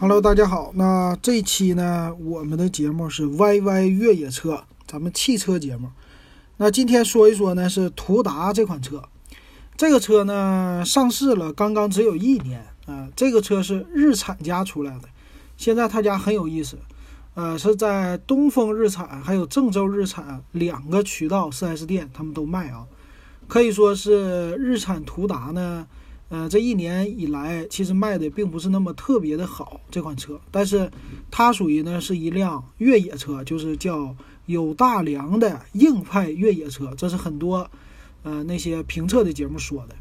Hello，大家好。那这一期呢，我们的节目是 YY 越野车，咱们汽车节目。那今天说一说呢，是途达这款车。这个车呢上市了，刚刚只有一年啊。这个车是日产家出来的，现在他家很有意思，呃，是在东风日产还有郑州日产两个渠道 4S 店，他们都卖啊。可以说是日产途达呢。呃，这一年以来，其实卖的并不是那么特别的好这款车，但是它属于呢是一辆越野车，就是叫有大梁的硬派越野车，这是很多呃那些评测的节目说的。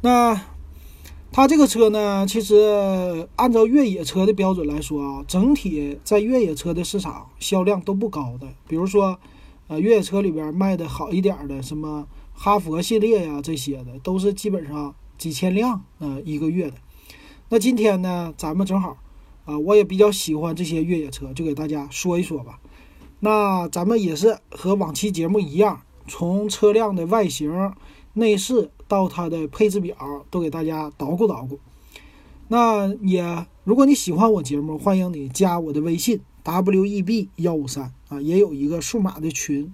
那它这个车呢，其实按照越野车的标准来说啊，整体在越野车的市场销量都不高的。比如说，呃，越野车里边卖的好一点的，什么哈佛系列呀这些的，都是基本上。几千辆，呃，一个月的。那今天呢，咱们正好，啊，我也比较喜欢这些越野车，就给大家说一说吧。那咱们也是和往期节目一样，从车辆的外形、内饰到它的配置表，都给大家捣鼓捣鼓。那也，如果你喜欢我节目，欢迎你加我的微信 w e b 幺五三啊，也有一个数码的群，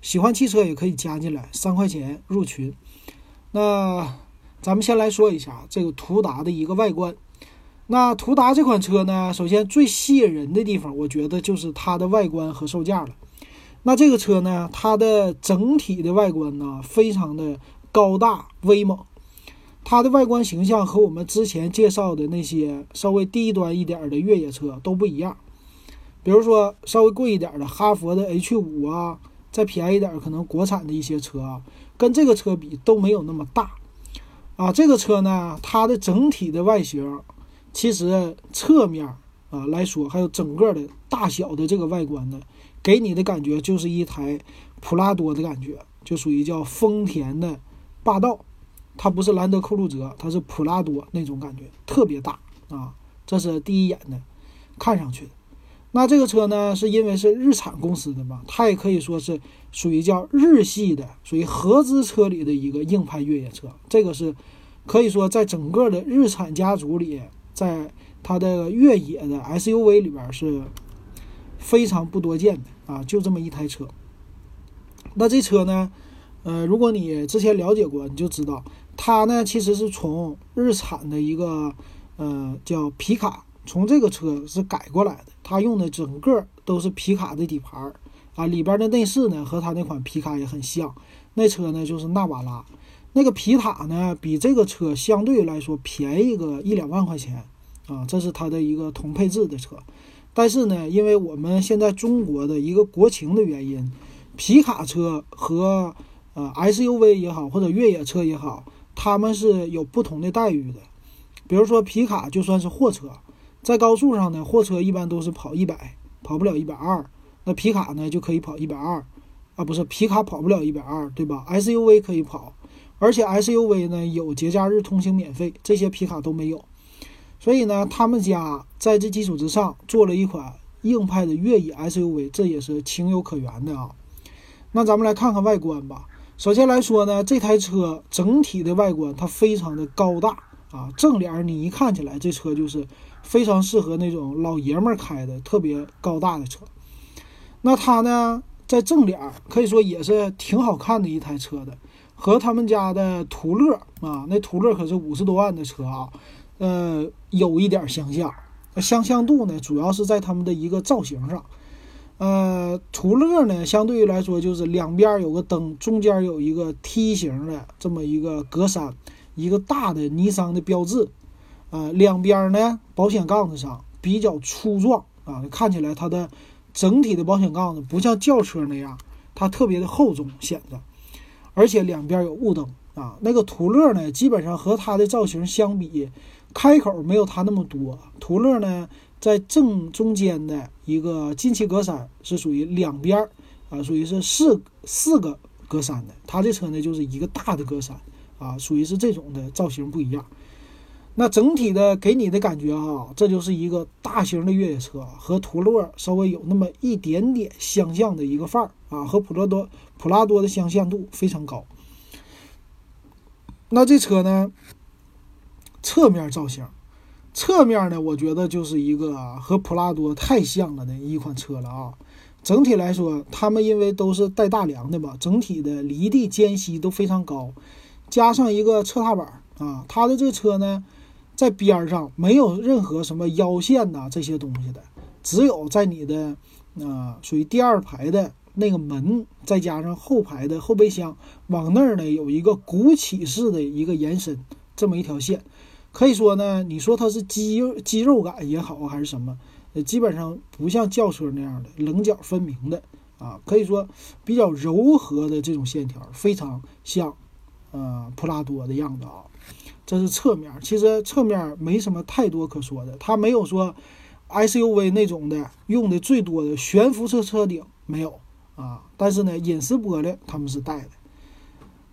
喜欢汽车也可以加进来，三块钱入群。那。咱们先来说一下这个途达的一个外观。那途达这款车呢，首先最吸引人的地方，我觉得就是它的外观和售价了。那这个车呢，它的整体的外观呢，非常的高大威猛。它的外观形象和我们之前介绍的那些稍微低端一点的越野车都不一样。比如说稍微贵一点的哈佛的 H 五啊，再便宜点可能国产的一些车啊，跟这个车比都没有那么大。啊，这个车呢，它的整体的外形，其实侧面啊来说，还有整个的大小的这个外观呢，给你的感觉就是一台普拉多的感觉，就属于叫丰田的霸道，它不是兰德酷路泽，它是普拉多那种感觉，特别大啊，这是第一眼的看上去。那这个车呢，是因为是日产公司的嘛，它也可以说是属于叫日系的，属于合资车里的一个硬派越野车。这个是可以说在整个的日产家族里，在它的越野的 SUV 里边是非常不多见的啊，就这么一台车。那这车呢，呃，如果你之前了解过，你就知道它呢其实是从日产的一个呃叫皮卡。从这个车是改过来的，它用的整个都是皮卡的底盘儿啊，里边的内饰呢和它那款皮卡也很像。那车呢就是纳瓦拉，那个皮卡呢比这个车相对来说便宜个一两万块钱啊，这是它的一个同配置的车。但是呢，因为我们现在中国的一个国情的原因，皮卡车和呃 SUV 也好或者越野车也好，他们是有不同的待遇的。比如说皮卡就算是货车。在高速上呢，货车一般都是跑一百，跑不了一百二。那皮卡呢就可以跑一百二，啊，不是皮卡跑不了一百二，对吧？SUV 可以跑，而且 SUV 呢有节假日通行免费，这些皮卡都没有。所以呢，他们家在这基础之上做了一款硬派的越野 SUV，这也是情有可原的啊。那咱们来看看外观吧。首先来说呢，这台车整体的外观它非常的高大啊，正脸你一看起来，这车就是。非常适合那种老爷们儿开的特别高大的车。那它呢，在正脸儿可以说也是挺好看的一台车的，和他们家的途乐啊，那途乐可是五十多万的车啊，呃，有一点相像。相像度呢，主要是在他们的一个造型上。呃，途乐呢，相对于来说就是两边有个灯，中间有一个梯形的这么一个格栅，一个大的尼桑的标志。呃，两边呢，保险杠子上比较粗壮啊，看起来它的整体的保险杠子不像轿车那样，它特别的厚重显得，而且两边有雾灯啊。那个途乐呢，基本上和它的造型相比，开口没有它那么多。途乐呢，在正中间的一个进气格栅是属于两边儿啊，属于是四四个格栅的。它这车呢，就是一个大的格栅啊，属于是这种的造型不一样。那整体的给你的感觉哈，这就是一个大型的越野车，和途乐稍微有那么一点点相像的一个范儿啊，和普拉多普拉多的相像度非常高。那这车呢，侧面造型，侧面呢，我觉得就是一个和普拉多太像了的一款车了啊。整体来说，他们因为都是带大梁的吧，整体的离地间隙都非常高，加上一个侧踏板啊，它的这车呢，在边上没有任何什么腰线呐这些东西的，只有在你的啊属于第二排的那个门，再加上后排的后备箱往那儿呢有一个鼓起式的一个延伸，这么一条线，可以说呢，你说它是肌肉肌肉感也好还是什么。呃，基本上不像轿车那样的棱角分明的啊，可以说比较柔和的这种线条，非常像呃普拉多的样子啊。这是侧面，其实侧面没什么太多可说的，它没有说 SUV 那种的用的最多的悬浮式车顶没有啊，但是呢，隐私玻璃他们是带的。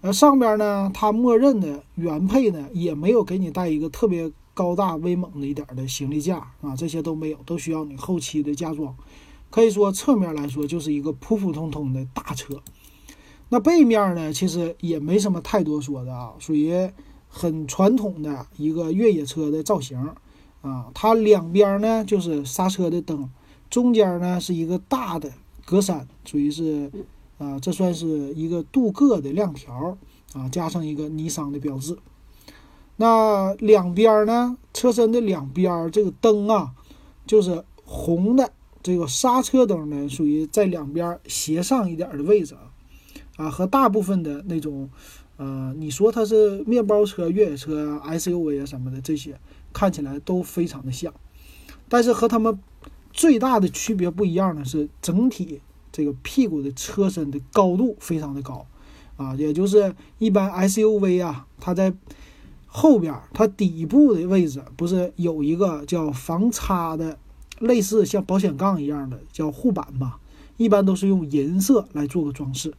呃，上边呢，它默认的原配呢也没有给你带一个特别。高大威猛的一点的行李架啊，这些都没有，都需要你后期的加装。可以说侧面来说就是一个普普通通的大车。那背面呢，其实也没什么太多说的啊，属于很传统的一个越野车的造型啊。它两边呢就是刹车的灯，中间呢是一个大的格栅，属于是啊，这算是一个镀铬的亮条啊，加上一个尼桑的标志。那两边呢？车身的两边这个灯啊，就是红的。这个刹车灯呢，属于在两边斜上一点的位置啊，啊，和大部分的那种，呃，你说它是面包车、越野车、SUV 啊什么的这些，看起来都非常的像。但是和它们最大的区别不一样的是，整体这个屁股的车身的高度非常的高啊，也就是一般 SUV 啊，它在后边它底部的位置不是有一个叫防擦的，类似像保险杠一样的叫护板嘛？一般都是用银色来做个装饰，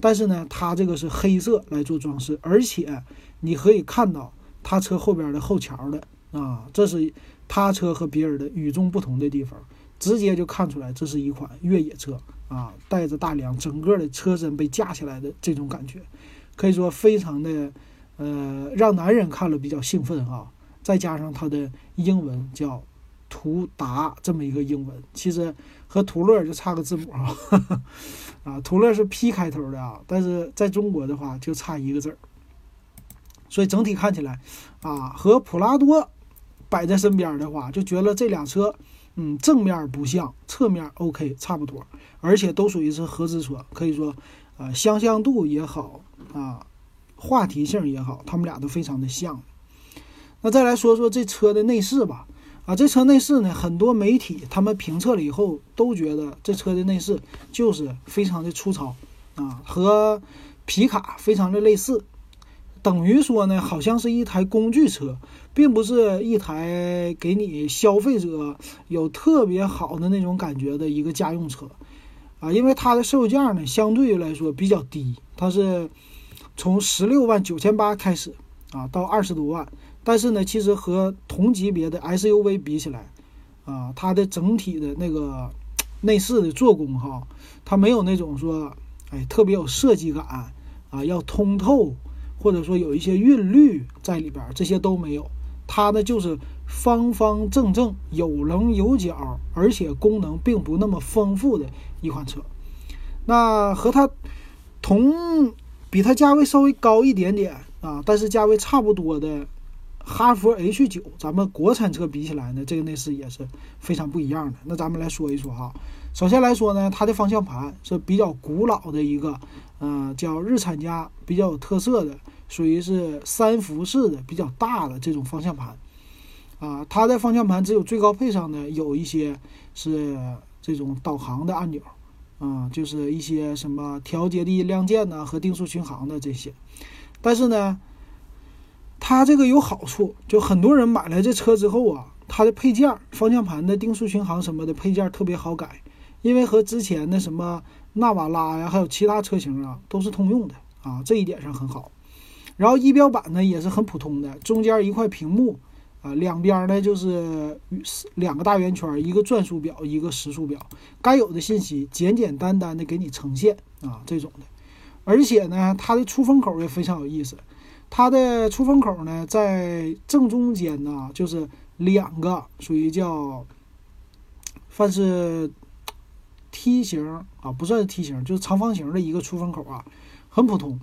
但是呢，它这个是黑色来做装饰，而且你可以看到它车后边的后桥的啊，这是它车和别人的与众不同的地方，直接就看出来这是一款越野车啊，带着大梁，整个的车身被架起来的这种感觉，可以说非常的。呃，让男人看了比较兴奋啊！再加上它的英文叫“途达”这么一个英文，其实和途乐就差个字母啊。啊，途乐是 P 开头的啊，但是在中国的话就差一个字儿。所以整体看起来啊，和普拉多摆在身边的话，就觉得这俩车，嗯，正面不像，侧面 OK 差不多，而且都属于是合资车，可以说，呃，相像度也好啊。话题性也好，他们俩都非常的像。那再来说说这车的内饰吧。啊，这车内饰呢，很多媒体他们评测了以后都觉得这车的内饰就是非常的粗糙啊，和皮卡非常的类似，等于说呢，好像是一台工具车，并不是一台给你消费者有特别好的那种感觉的一个家用车啊，因为它的售价呢，相对来说比较低，它是。从十六万九千八开始啊，到二十多万，但是呢，其实和同级别的 SUV 比起来，啊，它的整体的那个 内饰的做工哈，它没有那种说，哎，特别有设计感啊，要通透，或者说有一些韵律在里边，这些都没有。它呢就是方方正正、有棱有角，而且功能并不那么丰富的一款车。那和它同。比它价位稍微高一点点啊，但是价位差不多的哈弗 H 九，咱们国产车比起来呢，这个内饰也是非常不一样的。那咱们来说一说哈，首先来说呢，它的方向盘是比较古老的一个，嗯，叫日产家比较有特色的，属于是三辐式的比较大的这种方向盘啊。它的方向盘只有最高配上呢有一些是这种导航的按钮。啊，就是一些什么调节的量键呐和定速巡航的这些，但是呢，它这个有好处，就很多人买来这车之后啊，它的配件、方向盘的定速巡航什么的配件特别好改，因为和之前的什么纳瓦拉呀，还有其他车型啊都是通用的啊，这一点上很好。然后仪表板呢也是很普通的，中间一块屏幕。啊，两边呢就是两个大圆圈，一个转速表，一个时速表，该有的信息简简单单的给你呈现啊，这种的。而且呢，它的出风口也非常有意思，它的出风口呢在正中间呢，就是两个属于叫，算是梯形啊，不算是梯形，就是长方形的一个出风口啊，很普通。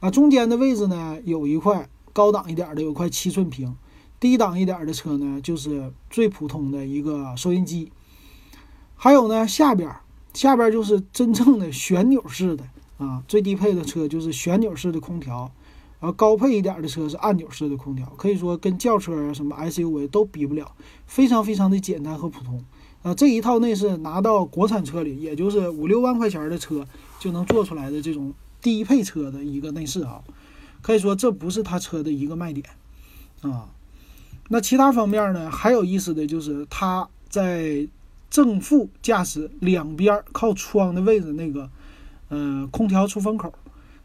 啊，中间的位置呢，有一块高档一点的，有块七寸屏；低档一点的车呢，就是最普通的一个收音机。还有呢，下边下边就是真正的旋钮式的啊，最低配的车就是旋钮式的空调，然后高配一点的车是按钮式的空调，可以说跟轿车啊什么 SUV 都比不了，非常非常的简单和普通。啊，这一套内饰拿到国产车里，也就是五六万块钱的车就能做出来的这种。低配车的一个内饰啊，可以说这不是它车的一个卖点啊。那其他方面呢，还有意思的就是它在正副驾驶两边靠窗的位置那个，呃，空调出风口，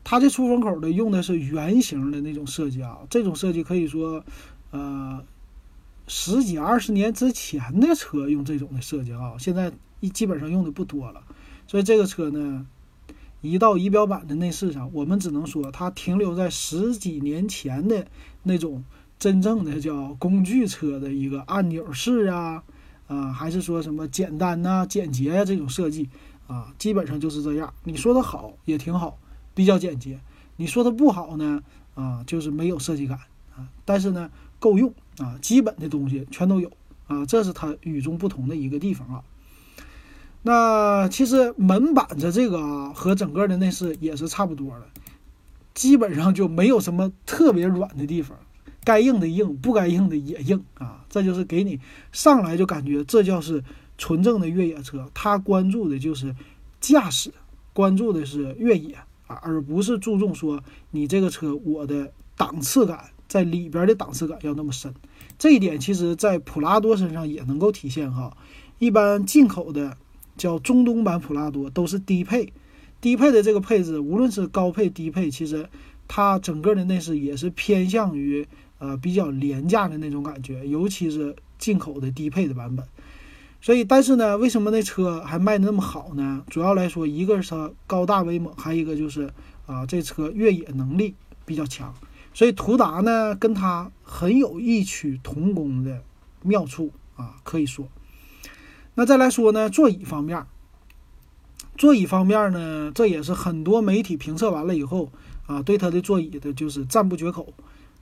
它这出风口呢用的是圆形的那种设计啊。这种设计可以说，呃，十几二十年之前的车用这种的设计啊，现在一基本上用的不多了。所以这个车呢。一到仪表板的内饰上，我们只能说它停留在十几年前的那种真正的叫工具车的一个按钮式啊，啊，还是说什么简单呐、简洁呀这种设计啊，基本上就是这样。你说的好也挺好，比较简洁；你说的不好呢，啊，就是没有设计感啊。但是呢，够用啊，基本的东西全都有啊，这是它与众不同的一个地方啊。那其实门板子这个啊，和整个的内饰也是差不多的，基本上就没有什么特别软的地方，该硬的硬，不该硬的也硬啊。这就是给你上来就感觉这叫是纯正的越野车，它关注的就是驾驶，关注的是越野啊，而不是注重说你这个车我的档次感在里边的档次感要那么深。这一点其实在普拉多身上也能够体现哈，一般进口的。叫中东版普拉多都是低配，低配的这个配置，无论是高配低配，其实它整个的内饰也是偏向于呃比较廉价的那种感觉，尤其是进口的低配的版本。所以，但是呢，为什么那车还卖的那么好呢？主要来说，一个是它高大威猛，还有一个就是啊，这车越野能力比较强。所以，途达呢跟它很有异曲同工的妙处啊，可以说。那再来说呢，座椅方面，座椅方面呢，这也是很多媒体评测完了以后啊，对它的座椅的就是赞不绝口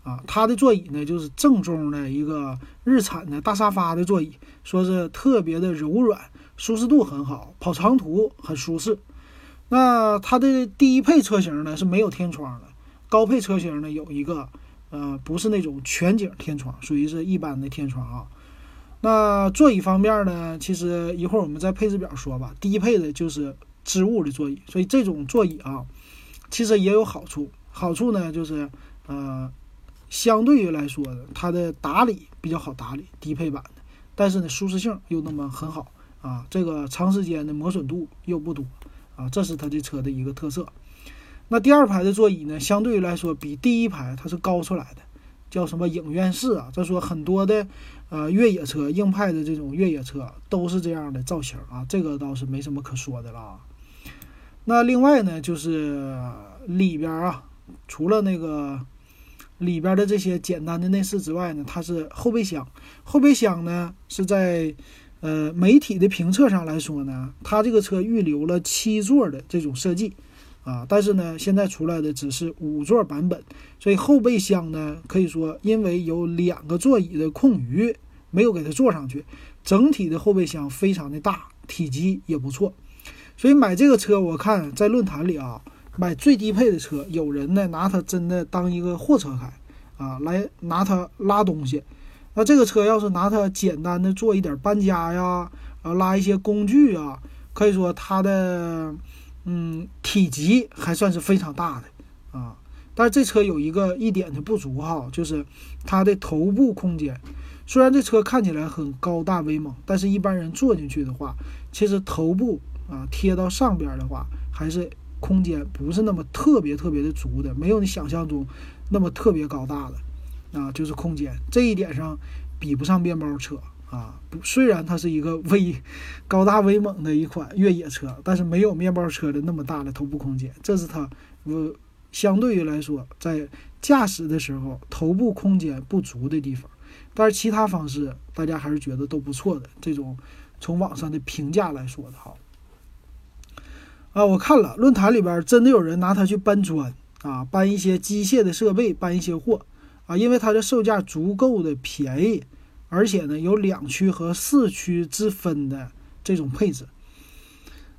啊。它的座椅呢，就是正宗的一个日产的大沙发的座椅，说是特别的柔软，舒适度很好，跑长途很舒适。那它的低配车型呢是没有天窗的，高配车型呢有一个，呃，不是那种全景天窗，属于是一般的天窗啊。那座椅方面呢？其实一会儿我们在配置表说吧。低配的就是织物的座椅，所以这种座椅啊，其实也有好处。好处呢就是，呃，相对于来说的，它的打理比较好打理，低配版的。但是呢，舒适性又那么很好啊，这个长时间的磨损度又不多啊，这是它这车的一个特色。那第二排的座椅呢，相对于来说比第一排它是高出来的，叫什么影院式啊？再说很多的。呃，越野车硬派的这种越野车都是这样的造型啊，这个倒是没什么可说的了。那另外呢，就是里边啊，除了那个里边的这些简单的内饰之外呢，它是后备箱。后备箱呢是在呃媒体的评测上来说呢，它这个车预留了七座的这种设计啊，但是呢，现在出来的只是五座版本，所以后备箱呢可以说因为有两个座椅的空余。没有给它坐上去，整体的后备箱非常的大，体积也不错，所以买这个车，我看在论坛里啊，买最低配的车，有人呢拿它真的当一个货车开啊，来拿它拉东西。那这个车要是拿它简单的做一点搬家呀，啊拉一些工具啊，可以说它的嗯体积还算是非常大的啊。但是这车有一个一点的不足哈，就是它的头部空间。虽然这车看起来很高大威猛，但是一般人坐进去的话，其实头部啊贴到上边的话，还是空间不是那么特别特别的足的，没有你想象中那么特别高大的啊，就是空间这一点上比不上面包车啊。虽然它是一个威高大威猛的一款越野车，但是没有面包车的那么大的头部空间，这是它呃相对于来说在驾驶的时候头部空间不足的地方。但是其他方式大家还是觉得都不错的。这种从网上的评价来说的哈，啊，我看了论坛里边真的有人拿它去搬砖啊，搬一些机械的设备，搬一些货啊，因为它的售价足够的便宜，而且呢有两驱和四驱之分的这种配置。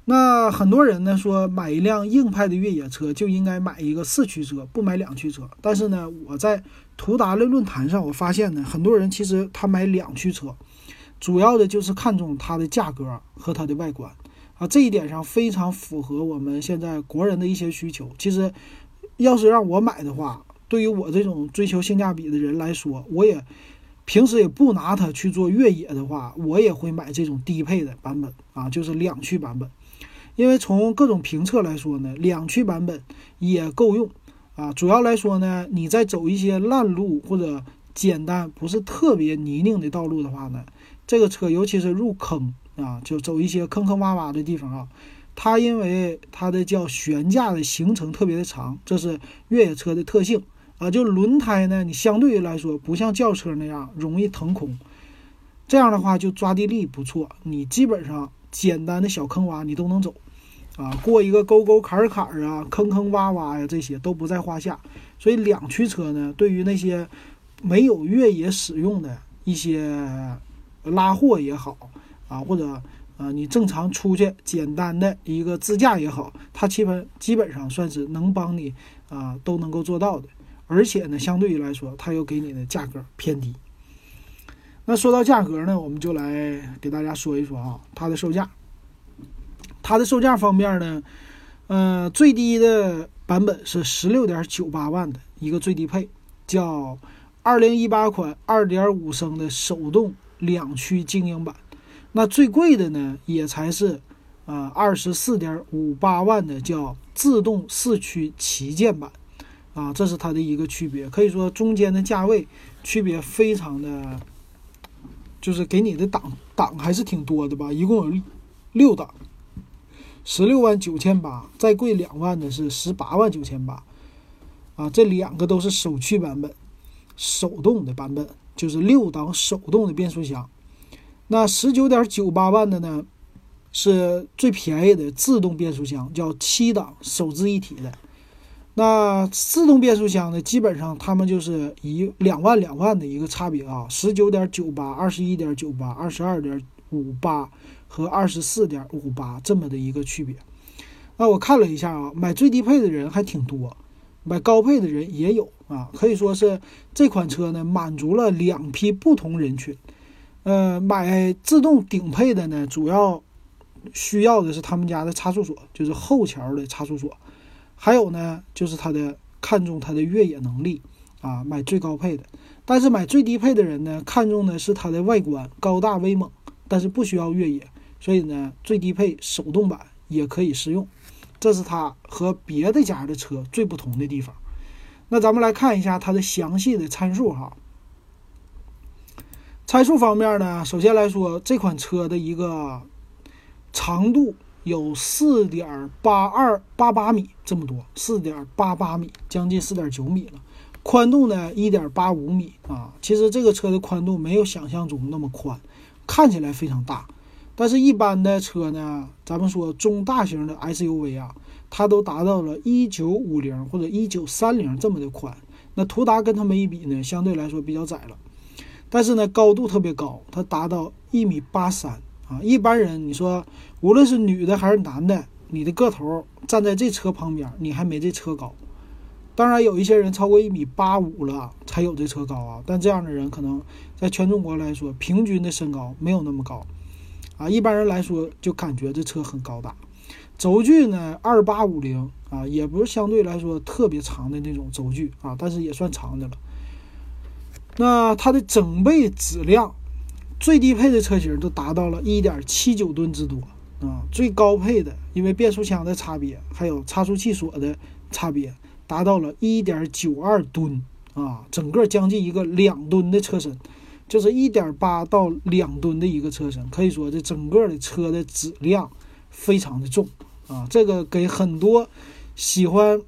那很多人呢说买一辆硬派的越野车就应该买一个四驱车，不买两驱车。但是呢，我在途达的论坛上，我发现呢，很多人其实他买两驱车，主要的就是看中它的价格和它的外观这一点上非常符合我们现在国人的一些需求。其实，要是让我买的话，对于我这种追求性价比的人来说，我也平时也不拿它去做越野的话，我也会买这种低配的版本啊，就是两驱版本。因为从各种评测来说呢，两驱版本也够用啊。主要来说呢，你在走一些烂路或者简单不是特别泥泞的道路的话呢，这个车尤其是入坑啊，就走一些坑坑洼洼的地方啊，它因为它的叫悬架的行程特别的长，这是越野车的特性啊。就轮胎呢，你相对于来说不像轿车那样容易腾空，这样的话就抓地力不错，你基本上简单的小坑洼你都能走。啊，过一个沟沟坎坎啊，坑坑洼洼呀，这些都不在话下。所以两驱车呢，对于那些没有越野使用的一些拉货也好啊，或者啊你正常出去简单的一个自驾也好，它基本基本上算是能帮你啊都能够做到的。而且呢，相对于来说，它又给你的价格偏低。那说到价格呢，我们就来给大家说一说啊，它的售价。它的售价方面呢，呃，最低的版本是十六点九八万的一个最低配，叫二零一八款二点五升的手动两驱精英版。那最贵的呢，也才是呃二十四点五八万的叫自动四驱旗舰版。啊，这是它的一个区别，可以说中间的价位区别非常的，就是给你的档档还是挺多的吧，一共有六档。十六万九千八，再贵两万的是十八万九千八，啊，这两个都是手驱版本，手动的版本就是六档手动的变速箱。那十九点九八万的呢，是最便宜的自动变速箱，叫七档手自一体的。那自动变速箱呢，基本上他们就是一两万两万的一个差别啊，十九点九八、二十一点九八、二十二点五八。和二十四点五八这么的一个区别，那我看了一下啊，买最低配的人还挺多，买高配的人也有啊，可以说是这款车呢满足了两批不同人群。呃，买自动顶配的呢，主要需要的是他们家的差速锁，就是后桥的差速锁，还有呢就是它的看重它的越野能力啊，买最高配的。但是买最低配的人呢，看重的是它的外观高大威猛，但是不需要越野。所以呢，最低配手动版也可以试用，这是它和别的家的车最不同的地方。那咱们来看一下它的详细的参数哈。参数方面呢，首先来说这款车的一个长度有四点八二八八米这么多，四点八八米，将近四点九米了。宽度呢一点八五米啊，其实这个车的宽度没有想象中那么宽，看起来非常大。但是，一般的车呢，咱们说中大型的 SUV 啊，它都达到了一九五零或者一九三零这么的宽。那途达跟他们一比呢，相对来说比较窄了。但是呢，高度特别高，它达到一米八三啊。一般人，你说无论是女的还是男的，你的个头站在这车旁边，你还没这车高。当然，有一些人超过一米八五了才有这车高啊。但这样的人可能在全中国来说，平均的身高没有那么高。啊，一般人来说就感觉这车很高大，轴距呢二八五零啊，也不是相对来说特别长的那种轴距啊，但是也算长的了。那它的整备质量，最低配的车型都达到了一点七九吨之多啊，最高配的因为变速箱的差别，还有差速器锁的差别，达到了一点九二吨啊，整个将近一个两吨的车身。就是一点八到两吨的一个车身，可以说这整个的车的质量非常的重啊！这个给很多喜欢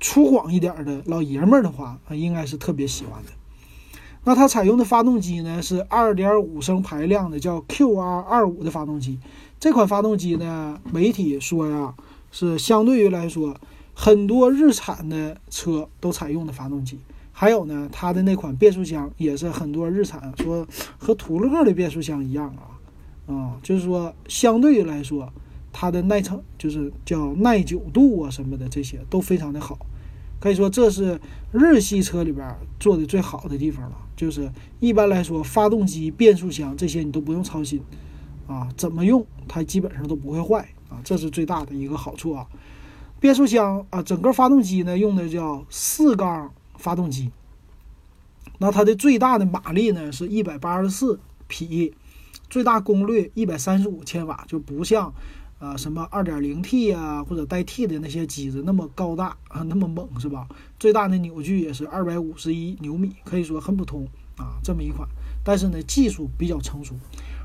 粗犷一点的老爷们的话，应该是特别喜欢的。那它采用的发动机呢是2.5升排量的，叫 QR25 的发动机。这款发动机呢，媒体说呀，是相对于来说，很多日产的车都采用的发动机。还有呢，它的那款变速箱也是很多日产说和途乐的变速箱一样啊，啊，就是说相对于来说，它的耐撑就是叫耐久度啊什么的这些都非常的好。可以说这是日系车里边做的最好的地方了。就是一般来说，发动机、变速箱这些你都不用操心啊，怎么用它基本上都不会坏啊，这是最大的一个好处啊。变速箱啊，整个发动机呢用的叫四缸发动机，那它的最大的马力呢是一百八十四匹，最大功率一百三十五千瓦，就不像。啊，什么二点零 T 啊，或者带 T 的那些机子那么高大啊，那么猛是吧？最大的扭矩也是二百五十一牛米，可以说很普通啊。这么一款，但是呢，技术比较成熟，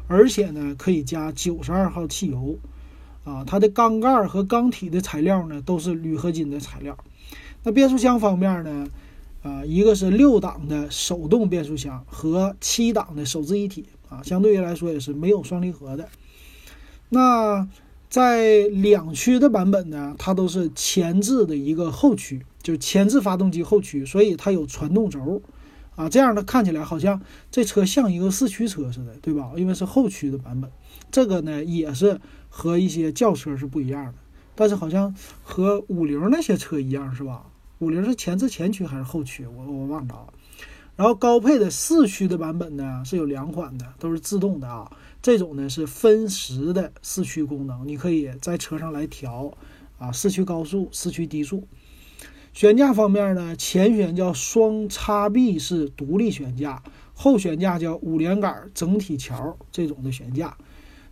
而且呢，可以加九十二号汽油啊。它的缸盖和缸体的材料呢，都是铝合金的材料。那变速箱方面呢，啊，一个是六档的手动变速箱和七档的手自一体啊，相对于来说也是没有双离合的。那在两驱的版本呢，它都是前置的一个后驱，就是前置发动机后驱，所以它有传动轴，啊，这样的看起来好像这车像一个四驱车似的，对吧？因为是后驱的版本，这个呢也是和一些轿车是不一样的，但是好像和五菱那些车一样，是吧？五菱是前置前驱还是后驱？我我忘了。然后高配的四驱的版本呢是有两款的，都是自动的啊。这种呢是分时的四驱功能，你可以在车上来调啊，四驱高速、四驱低速。悬架方面呢，前悬叫双叉臂式独立悬架，后悬架叫五连杆整体桥这种的悬架。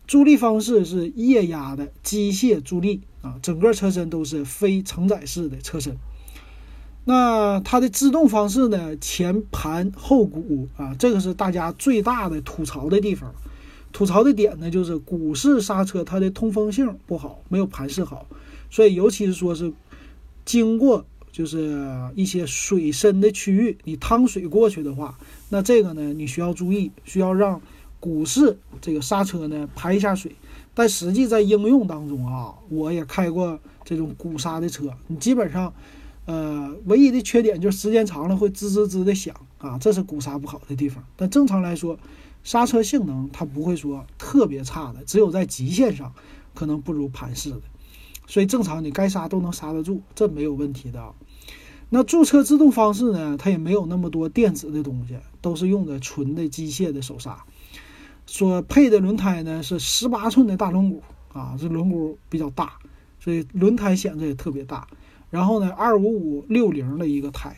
助力方式是液压的机械助力啊，整个车身都是非承载式的车身。那它的制动方式呢，前盘后鼓啊，这个是大家最大的吐槽的地方。吐槽的点呢，就是鼓式刹车它的通风性不好，没有盘式好，所以尤其是说是经过就是一些水深的区域，你趟水过去的话，那这个呢你需要注意，需要让鼓式这个刹车呢排一下水。但实际在应用当中啊，我也开过这种鼓刹的车，你基本上，呃，唯一的缺点就是时间长了会滋滋滋的响啊，这是鼓刹不好的地方。但正常来说。刹车性能它不会说特别差的，只有在极限上可能不如盘式的，所以正常你该刹都能刹得住，这没有问题的。那驻车制动方式呢？它也没有那么多电子的东西，都是用的纯的机械的手刹。所配的轮胎呢是十八寸的大轮毂啊，这轮毂比较大，所以轮胎显得也特别大。然后呢，二五五六零的一个胎。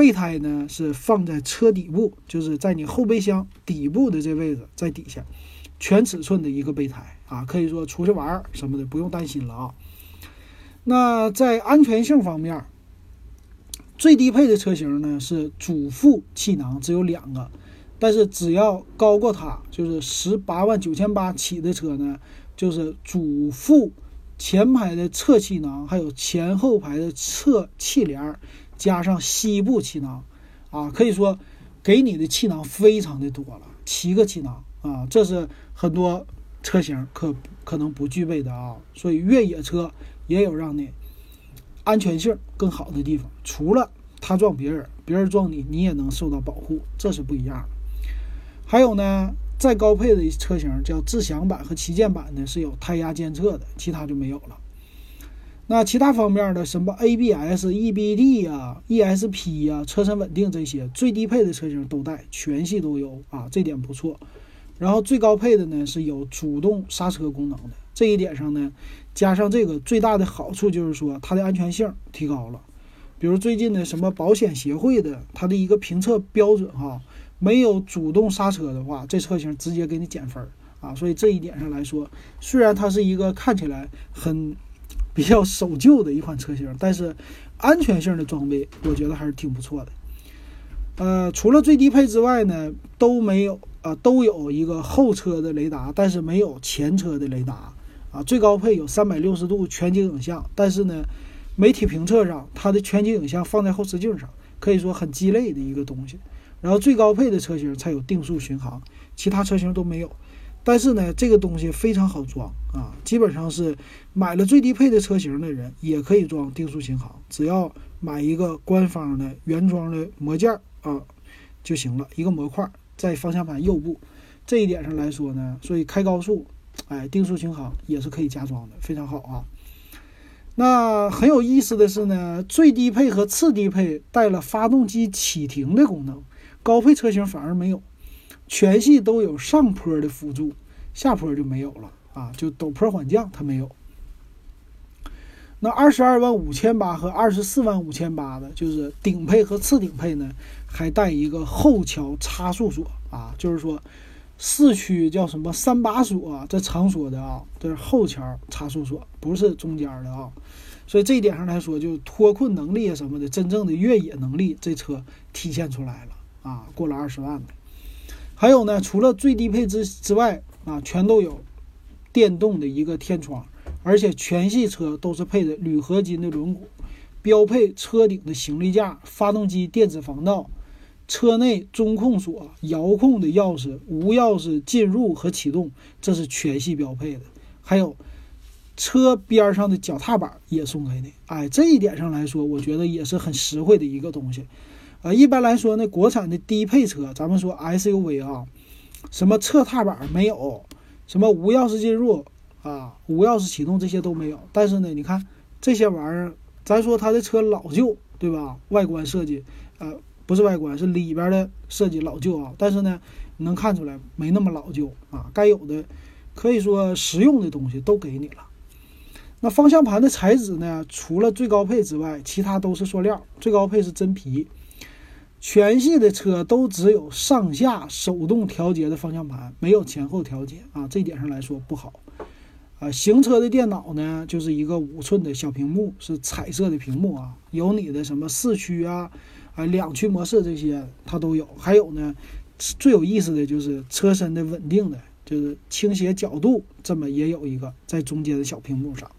备胎呢是放在车底部，就是在你后备箱底部的这位置，在底下，全尺寸的一个备胎啊，可以说出去玩什么的不用担心了啊。那在安全性方面，最低配的车型呢是主副气囊只有两个，但是只要高过它，就是十八万九千八起的车呢，就是主副前排的侧气囊，还有前后排的侧气帘。加上膝部气囊，啊，可以说给你的气囊非常的多了，七个气囊啊，这是很多车型可可能不具备的啊。所以越野车也有让你安全性更好的地方，除了他撞别人，别人撞你，你也能受到保护，这是不一样的。还有呢，再高配的车型叫智享版和旗舰版呢是有胎压监测的，其他就没有了。那其他方面的什么 ABS、EBD 呀、ESP 呀、车身稳定这些最低配的车型都带，全系都有啊，这点不错。然后最高配的呢是有主动刹车功能的，这一点上呢，加上这个最大的好处就是说它的安全性提高了。比如最近的什么保险协会的它的一个评测标准哈，没有主动刹车的话，这车型直接给你减分啊。所以这一点上来说，虽然它是一个看起来很。比较守旧的一款车型，但是安全性的装备，我觉得还是挺不错的。呃，除了最低配之外呢，都没有啊，都有一个后车的雷达，但是没有前车的雷达啊。最高配有三百六十度全景影像，但是呢，媒体评测上它的全景影像放在后视镜上，可以说很鸡肋的一个东西。然后最高配的车型才有定速巡航，其他车型都没有。但是呢，这个东西非常好装啊，基本上是买了最低配的车型的人也可以装定速巡航，只要买一个官方的原装的模件啊就行了，一个模块在方向盘右部。这一点上来说呢，所以开高速，哎，定速巡航也是可以加装的，非常好啊。那很有意思的是呢，最低配和次低配带了发动机启停的功能，高配车型反而没有。全系都有上坡的辅助，下坡就没有了啊，就陡坡缓降它没有。那二十二万五千八和二十四万五千八的，就是顶配和次顶配呢，还带一个后桥差速锁啊，就是说四驱叫什么三把锁，这常说的啊，这是后桥差速锁，不是中间的啊。所以这一点上来说，就脱困能力啊什么的，真正的越野能力，这车体现出来了啊，过了二十万的。还有呢，除了最低配之之外啊，全都有电动的一个天窗，而且全系车都是配的铝合金的轮毂，标配车顶的行李架、发动机电子防盗、车内中控锁、遥控的钥匙、无钥匙进入和启动，这是全系标配的。还有车边上的脚踏板也送给你，哎，这一点上来说，我觉得也是很实惠的一个东西。呃，一般来说呢，国产的低配车，咱们说 SUV 啊，什么侧踏板没有，什么无钥匙进入啊，无钥匙启动这些都没有。但是呢，你看这些玩意儿，咱说它的车老旧，对吧？外观设计，呃，不是外观，是里边的设计老旧啊。但是呢，能看出来没那么老旧啊，该有的可以说实用的东西都给你了。那方向盘的材质呢，除了最高配之外，其他都是塑料，最高配是真皮。全系的车都只有上下手动调节的方向盘，没有前后调节啊，这点上来说不好。啊，行车的电脑呢，就是一个五寸的小屏幕，是彩色的屏幕啊，有你的什么四驱啊，啊两驱模式这些它都有。还有呢，最有意思的就是车身的稳定的，就是倾斜角度，这么也有一个在中间的小屏幕上。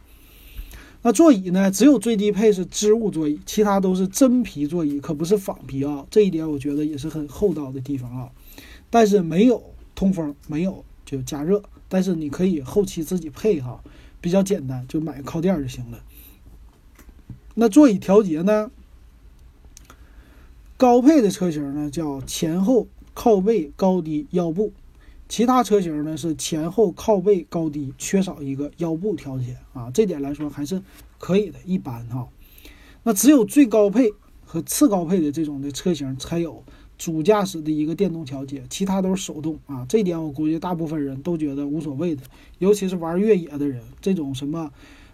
那座椅呢？只有最低配是织物座椅，其他都是真皮座椅，可不是仿皮啊。这一点我觉得也是很厚道的地方啊。但是没有通风，没有就加热，但是你可以后期自己配哈，比较简单，就买个靠垫就行了。那座椅调节呢？高配的车型呢叫前后靠背高低腰部。其他车型呢是前后靠背高低缺少一个腰部调节啊，这点来说还是可以的，一般哈。那只有最高配和次高配的这种的车型才有主驾驶的一个电动调节，其他都是手动啊。这点我估计大部分人都觉得无所谓的，尤其是玩越野的人，这种什么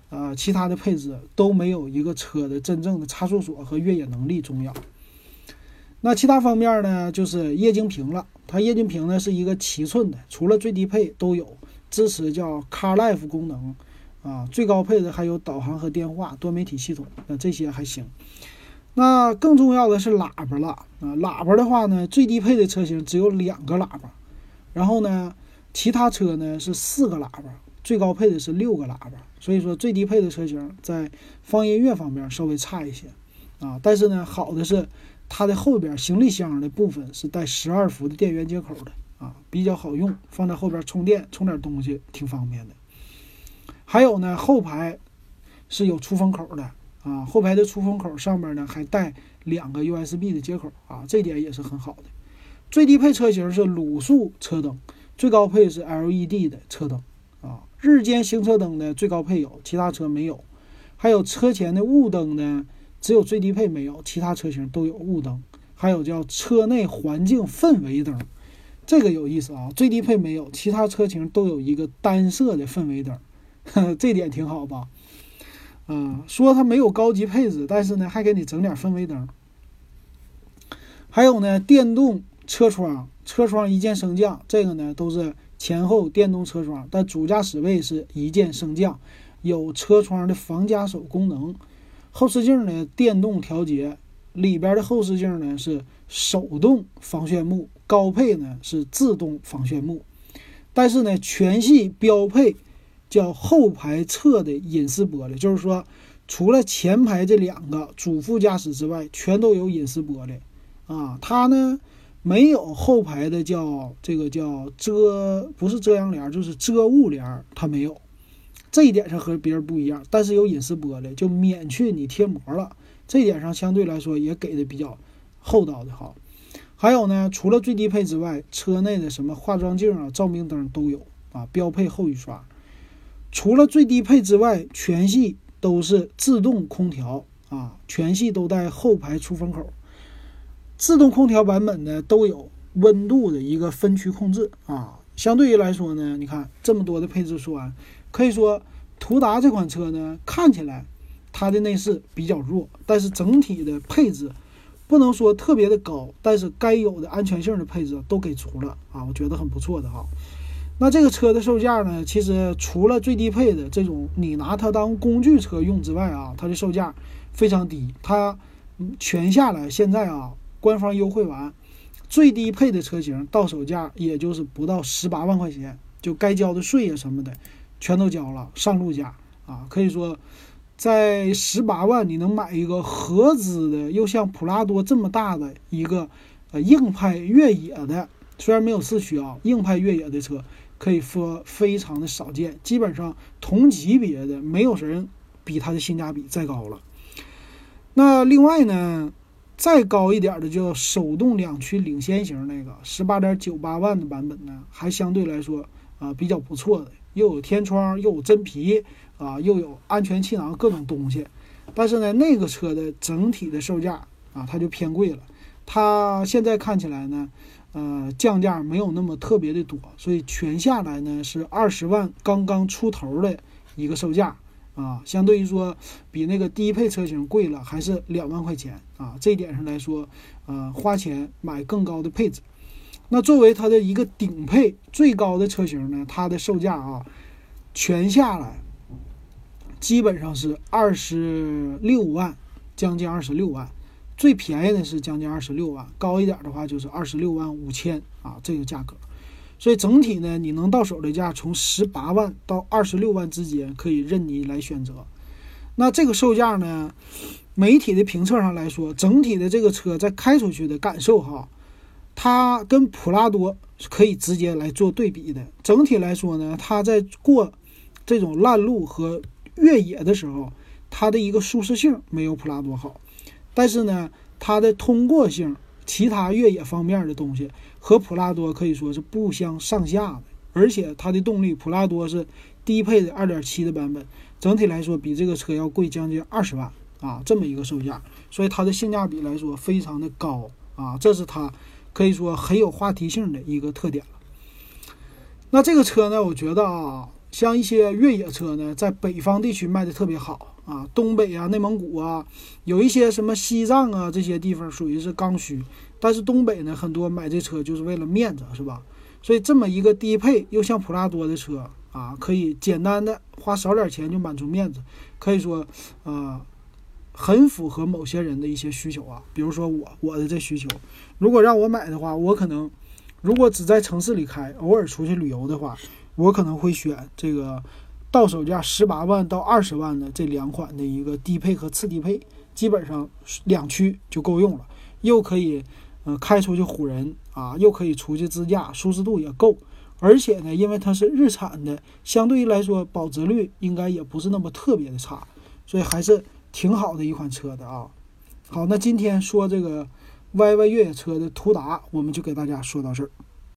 呃其他的配置都没有一个车的真正的差速锁和越野能力重要。那其他方面呢，就是液晶屏了。它液晶屏呢是一个七寸的，除了最低配都有支持叫 Car Life 功能，啊，最高配的还有导航和电话多媒体系统，那这些还行。那更重要的是喇叭了啊，喇叭的话呢，最低配的车型只有两个喇叭，然后呢，其他车呢是四个喇叭，最高配的是六个喇叭，所以说最低配的车型在放音乐方面稍微差一些，啊，但是呢，好的是。它的后边行李箱的部分是带十二伏的电源接口的啊，比较好用，放在后边充电充点东西挺方便的。还有呢，后排是有出风口的啊，后排的出风口上面呢还带两个 USB 的接口啊，这点也是很好的。最低配车型是卤素车灯，最高配是 LED 的车灯啊，日间行车灯呢最高配有，其他车没有。还有车前的雾灯呢。只有最低配没有，其他车型都有雾灯，还有叫车内环境氛围灯，这个有意思啊。最低配没有，其他车型都有一个单色的氛围灯，这点挺好吧？啊，说它没有高级配置，但是呢，还给你整点氛围灯。还有呢，电动车窗，车窗一键升降，这个呢都是前后电动车窗，但主驾驶位是一键升降，有车窗的防夹手功能。后视镜呢，电动调节，里边的后视镜呢是手动防眩目，高配呢是自动防眩目，但是呢，全系标配叫后排侧的隐私玻璃，就是说，除了前排这两个主副驾驶之外，全都有隐私玻璃，啊，它呢没有后排的叫这个叫遮，不是遮阳帘，就是遮雾帘，它没有。这一点上和别人不一样，但是有隐私玻璃，就免去你贴膜了。这一点上相对来说也给的比较厚道的哈。还有呢，除了最低配之外，车内的什么化妆镜啊、照明灯都有啊，标配后雨刷。除了最低配之外，全系都是自动空调啊，全系都带后排出风口。自动空调版本呢都有温度的一个分区控制啊。相对于来说呢，你看这么多的配置说完，可以说途达这款车呢看起来它的内饰比较弱，但是整体的配置不能说特别的高，但是该有的安全性的配置都给足了啊，我觉得很不错的哈。那这个车的售价呢，其实除了最低配的这种你拿它当工具车用之外啊，它的售价非常低，它全下来现在啊。官方优惠完，最低配的车型到手价也就是不到十八万块钱，就该交的税呀什么的，全都交了，上路价啊，可以说，在十八万你能买一个合资的，又像普拉多这么大的一个呃硬派越野的，虽然没有四驱啊，硬派越野的车可以说非常的少见，基本上同级别的没有人比它的性价比再高了。那另外呢？再高一点的叫手动两驱领先型那个十八点九八万的版本呢，还相对来说啊比较不错的，又有天窗，又有真皮啊，又有安全气囊各种东西。但是呢，那个车的整体的售价啊，它就偏贵了。它现在看起来呢，呃，降价没有那么特别的多，所以全下来呢是二十万刚刚出头的一个售价。啊，相对于说，比那个低配车型贵了，还是两万块钱啊。这一点上来说，呃，花钱买更高的配置。那作为它的一个顶配最高的车型呢，它的售价啊，全下来基本上是二十六万，将近二十六万。最便宜的是将近二十六万，高一点的话就是二十六万五千啊，这个价格。所以整体呢，你能到手的价从十八万到二十六万之间，可以任你来选择。那这个售价呢，媒体的评测上来说，整体的这个车在开出去的感受哈，它跟普拉多是可以直接来做对比的。整体来说呢，它在过这种烂路和越野的时候，它的一个舒适性没有普拉多好，但是呢，它的通过性。其他越野方面的东西和普拉多可以说是不相上下的，而且它的动力，普拉多是低配的2.7的版本，整体来说比这个车要贵将近二十万啊，这么一个售价，所以它的性价比来说非常的高啊，这是它可以说很有话题性的一个特点了。那这个车呢，我觉得啊，像一些越野车呢，在北方地区卖的特别好。啊，东北啊，内蒙古啊，有一些什么西藏啊，这些地方属于是刚需。但是东北呢，很多买这车就是为了面子，是吧？所以这么一个低配又像普拉多的车啊，可以简单的花少点钱就满足面子，可以说，呃，很符合某些人的一些需求啊。比如说我我的这需求，如果让我买的话，我可能如果只在城市里开，偶尔出去旅游的话，我可能会选这个。到手价十八万到二十万的这两款的一个低配和次低配，基本上两驱就够用了，又可以呃开出去唬人啊，又可以出去自驾，舒适度也够。而且呢，因为它是日产的，相对于来说保值率应该也不是那么特别的差，所以还是挺好的一款车的啊。好，那今天说这个 YY 越野车的途达，我们就给大家说到这儿。